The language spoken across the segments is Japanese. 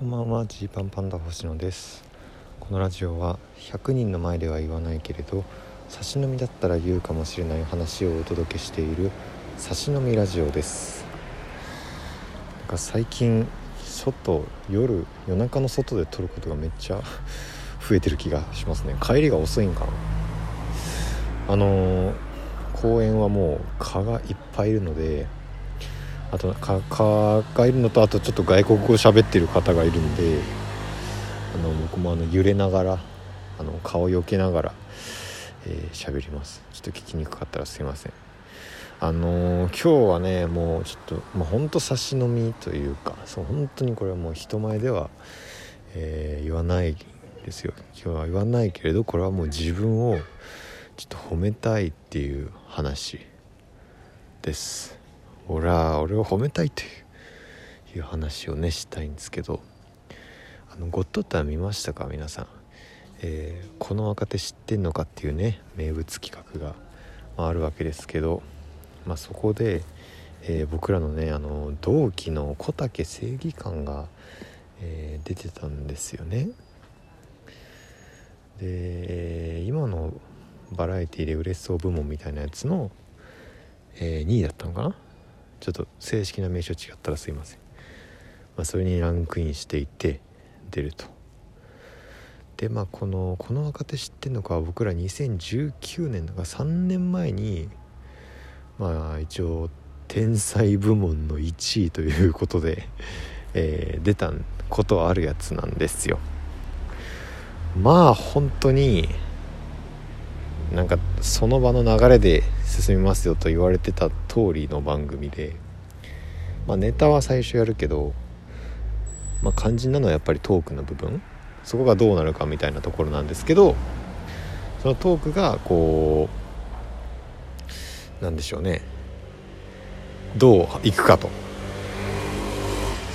こんばんは。ジーパンパンダ星野です。このラジオは100人の前では言わないけれど差し飲みだったら言うかもしれない話をお届けしている差し飲みラジオです。なんか最近外夜夜中の外で撮ることがめっちゃ 増えてる気がしますね。帰りが遅いんかな。あのー、公園はもう蚊がいっぱいいるのであと蚊がいるのとあとちょっと外国語喋ってる方がいるんであの僕もあの揺れながらあの顔を避けながら喋、えー、ります。ちょっと聞きにくかったらすいません。あのー、今日はねもうちょっとまあほんと差し飲みというかそう本当にこれはもう人前では、えー、言わないですよ。今日は言わないけれどこれはもう自分をちょっと褒めたいっていう話です。俺は俺を褒めたいという話をねしたいんですけどあのゴッドタン見ましたか？皆さん、えー、この若手知ってんのかっていうね名物企画が、まあ、あるわけですけど、まあ、そこで、えー、僕らのねあの同期の小竹正義感が、えー、出てたんですよね。で今のバラエティで嬉しそう部門みたいなやつの、えー、2位だったのかな？ちょっと正式な名称違ったらすいません、まあ、それにランクインしていて出ると。でまあこのこの若手知ってんのか僕ら2019年だから3年前にまあ一応天才部門の1位ということで、えー、出たことあるやつなんですよ。まあ本当になんかその場の流れで進みますよと言われてた通りの番組で、まあ、ネタは最初やるけど、まあ、肝心なのはやっぱりトークの部分。そこがどうなるかみたいなところなんですけどそのトークがこうなんでしょうね。どういくかと。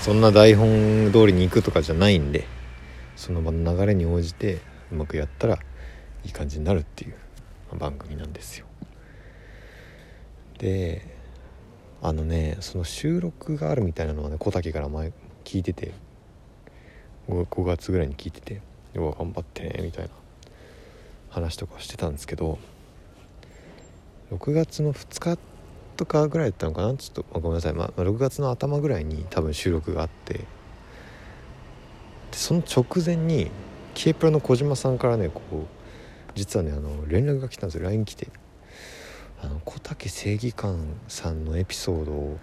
そんな台本通りに行くとかじゃないんでその場の流れに応じてうまくやったらいい感じになるっていう。番組なんですよ。であのねその収録があるみたいなのはね小竹から前聞いてて 5, 5月ぐらいに聞いてて「要は頑張ってね」みたいな話とかしてたんですけど6月の2日とかぐらいだったのかな？ちょっとごめんなさい、まあ、6月の頭ぐらいに多分収録があってでその直前に K プラの小島さんからねこう実はねあの連絡が来たんですよ。LINE 来て。あの小竹正義感さんのエピソードを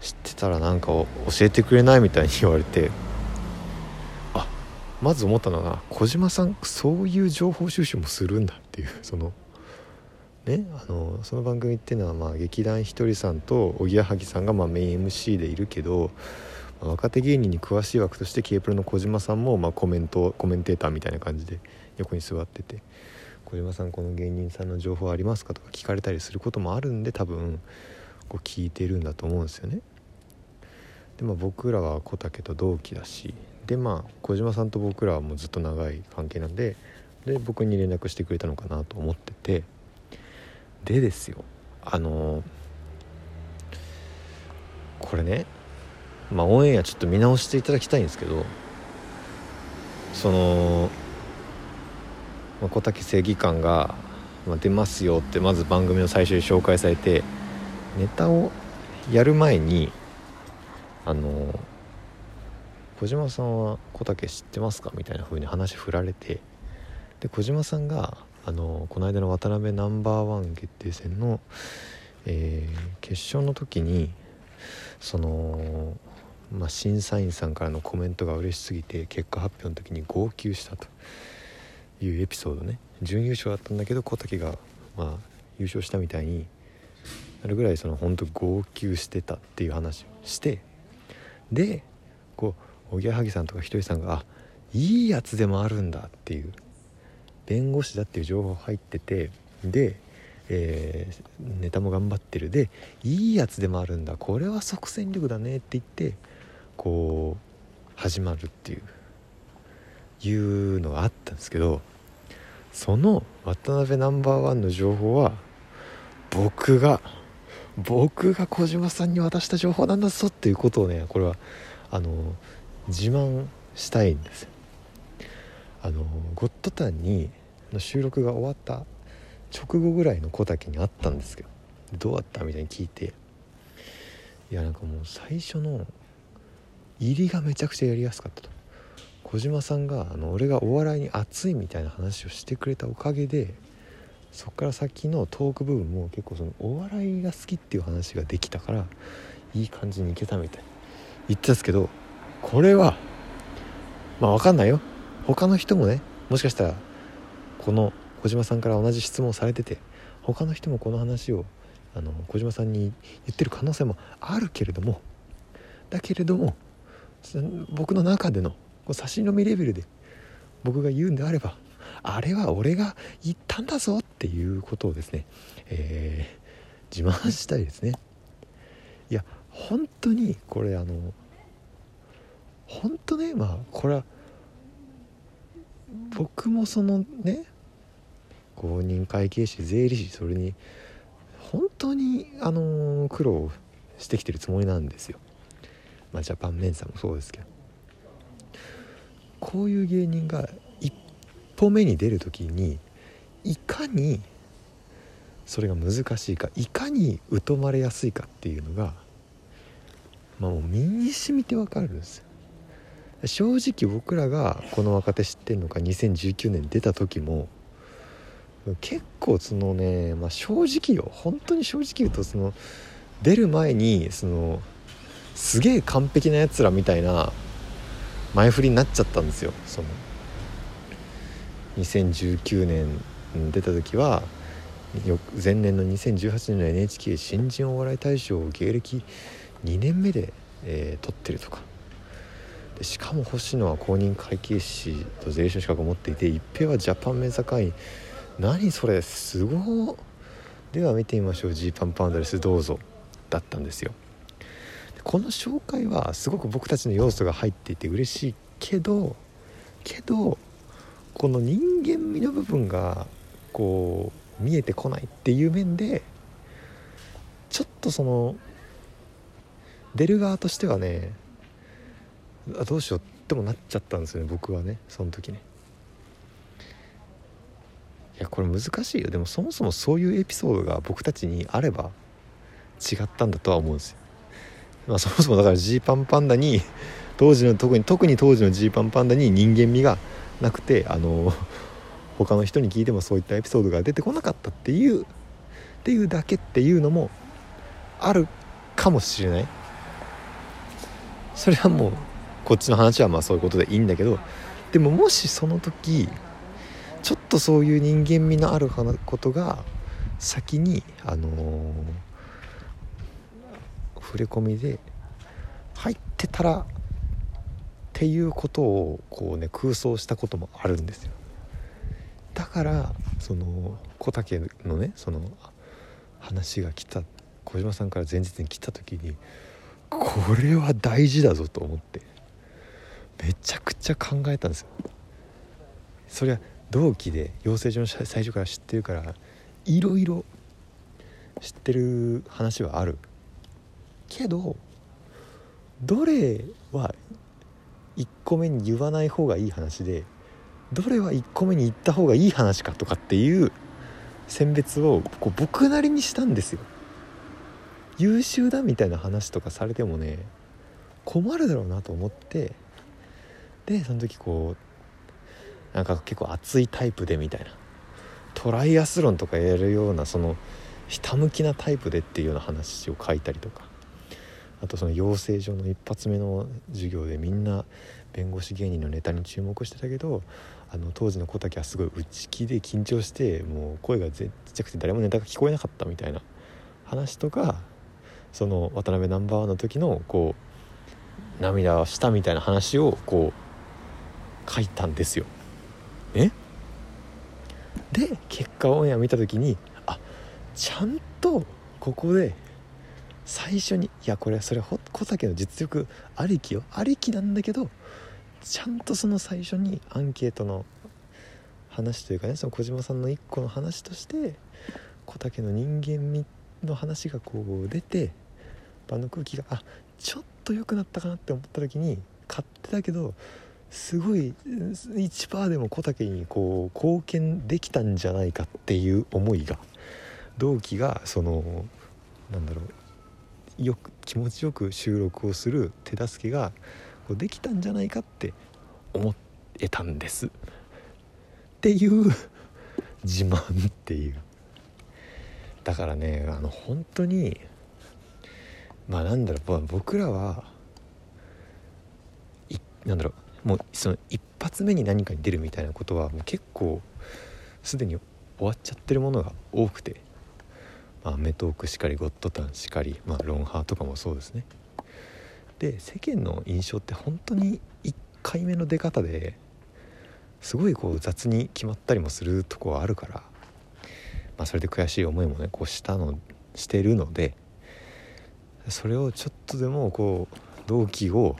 知ってたらなんか教えてくれないみたいに言われて。あまず思ったのが小島さんそういう情報収集もするんだっていうそのねあのその番組っていうのはまあ劇団ひとりさんとおぎやはぎさんがまあメイン MC でいるけど、若手芸人に詳しい枠として K プロの小島さんもまあコメントコメンテーターみたいな感じで横に座ってて。小島さんこの芸人さんの情報ありますかとか聞かれたりすることもあるんで多分こう聞いてるんだと思うんですよね。でまあ僕らは小竹と同期だしでまあ小島さんと僕らはもうずっと長い関係なんでで僕に連絡してくれたのかなと思っててでですよあの、これねまあオンエアちょっと見直していただきたいんですけどそのまあ、小竹正義感が、出ますよってまず番組の最初に紹介されてネタをやる前にあの小島さんは小竹知ってますかみたいな風に話振られてで小島さんがあのこの間の渡辺ナンバーワン決定戦の、えー、決勝の時にその、まあ、審査員さんからのコメントが嬉しすぎて結果発表の時に号泣したと。いうエピソードね。準優勝だったんだけど小竹がまあ優勝したみたいになるぐらいその本当号泣してたっていう話をしてでこうおぎやはぎさんとかひとりさんがあいいやつでもあるんだっていう弁護士だっていう情報入っててで、えー、ネタも頑張ってる。でいいやつでもあるんだ。これは即戦力だねって言ってこう始まるっていう。いうのがあったんですけどその渡辺ナンバーワンの情報は僕が僕が小島さんに渡した情報なんだぞっていうことをねこれはあの自慢したいんです。あのゴッドタンにの収録が終わった直後ぐらいの小竹に会ったんですけどどうだったみたいに聞いていやなんかもう最初の入りがめちゃくちゃやりやすかったと。小島さんがあの俺がお笑いに熱いみたいな話をしてくれたおかげでそっから先のトーク部分も結構そのお笑いが好きっていう話ができたからいい感じにいけたみたい。言ってたんですけどこれはまあ分かんないよ。他の人もねもしかしたらこの小島さんから同じ質問されてて他の人もこの話をあの小島さんに言ってる可能性もあるけれどもだけれども僕の中でのう差し飲みレベルで僕が言うんであればあれは俺が言ったんだぞっていうことをですね、えー、自慢したいですね。いや本当にこれあの本当ねまあこれは僕もそのね公認会計士税理士それに本当にあの苦労してきてるつもりなんですよ。まあジャパンメンサもそうですけど。こういう芸人が一歩目に出る時にいかにそれが難しいかいかに疎まれやすいかっていうのがまあもう身に染みてわかるんですよ。正直僕らがこの若手知ってるのか2019年出た時も結構そのね、まあ、正直よ本当に正直言うとその出る前にそのすげえ完璧なやつらみたいな前振りになっちゃったんですよ。その2019年出た時は前年の2018年の NHK 新人お笑い大賞を芸歴2年目で、えー、取ってるとか。でしかも星野は公認会計士と税理士の資格を持っていて一平はジャパンメンサ会員何それすごでは見てみましょう。ジーパンパンダですどうぞ。だったんですよ。この紹介はすごく僕たちの要素が入っていて嬉しいけどけどこの人間味の部分がこう見えてこないっていう面でちょっとその出る側としてはねあどうしようってもなっちゃったんですよね僕はねその時ね。いやこれ難しいよ。でもそもそもそういうエピソードが僕たちにあれば違ったんだとは思うんですよ。まあそもそもだからジーパンパンダに当時の特に特に当時のジーパンパンダに人間味がなくてあの他の人に聞いてもそういったエピソードが出てこなかったっていうっていうだけっていうのもあるかもしれない。それはもうこっちの話はまあそういうことでいいんだけどでももしその時ちょっとそういう人間味のあることが先にあのー、触れ込みで入ってたらっていうことをこうね空想したこともあるんですよ。だからその小竹のねその話が来た小島さんから前日に来た時にこれは大事だぞと思ってめちゃくちゃ考えたんですよ。そりゃ同期で養成所の最初から知ってるからいろいろ知ってる話はある。けどどれは1個目に言わない方がいい話でどれは1個目に言った方がいい話かとかっていう選別をこう僕なりにしたんですよ。優秀だみたいな話とかされてもね困るだろうなと思ってでその時こうなんか結構熱いタイプでみたいなトライアスロンとかやるようなそのひたむきなタイプでっていうような話を書いたりとかあとその養成所の一発目の授業でみんな弁護士芸人のネタに注目してたけどあの当時の小竹はすごい内気で緊張してもう声がちっちゃくて誰もネタが聞こえなかったみたいな話とかその渡辺ナンバーワンの時のこう涙をしたみたいな話をこう書いたんですよ。ねで結果オンエア見た時にあちゃんとここで最初にいやこれそれ小竹の実力ありきよありきなんだけどちゃんとその最初にアンケートの話というかねその小島さんの一個の話として小竹の人間味の話がこう出て場の空気があちょっと良くなったかなって思った時に勝手だけどすごい1%でも小竹にこう貢献できたんじゃないかっていう思いが同期がそのなんだろうよく気持ちよく収録をする手助けがこうできたんじゃないかって思えたんです。っていう自慢っていう。だからねあの本当にまあなんだろう僕らはいなんだろうもうその一発目に何かに出るみたいなことはもう結構すでに終わっちゃってるものが多くて「まあ、メトーク」しかり「ゴッドタン」しかり、まあ、ロンハーとかもそうですね。で世間の印象って本当に1回目の出方ですごいこう雑に決まったりもするとこはあるから、まあ、それで悔しい思いもねこうしたのしてるのでそれをちょっとでもこう同期を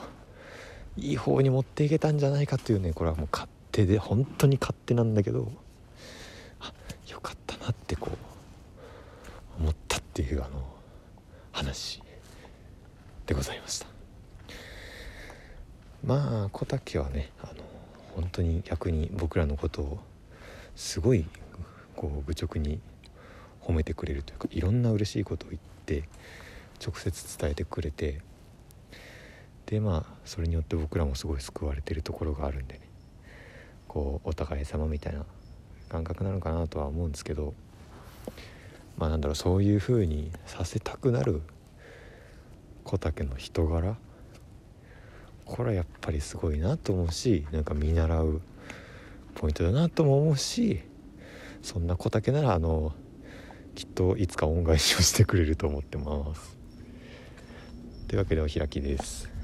いい方に持っていけたんじゃないかというねこれはもう勝手で本当に勝手なんだけどあよかったなってこう思ったっていうあの話でございました。まあ小竹はねあの本当に逆に僕らのことをすごいこう愚直に褒めてくれるというかいろんな嬉しいことを言って直接伝えてくれてでまあそれによって僕らもすごい救われてるところがあるんでねこうお互い様みたいな感覚なのかなとは思うんですけどまあなんだろうそういう風にさせたくなる小竹の人柄。これはやっぱりすごいなと思うしなんか見習うポイントだなとも思うしそんな小竹ならあのきっといつか恩返しをしてくれると思ってます。というわけでお開きです。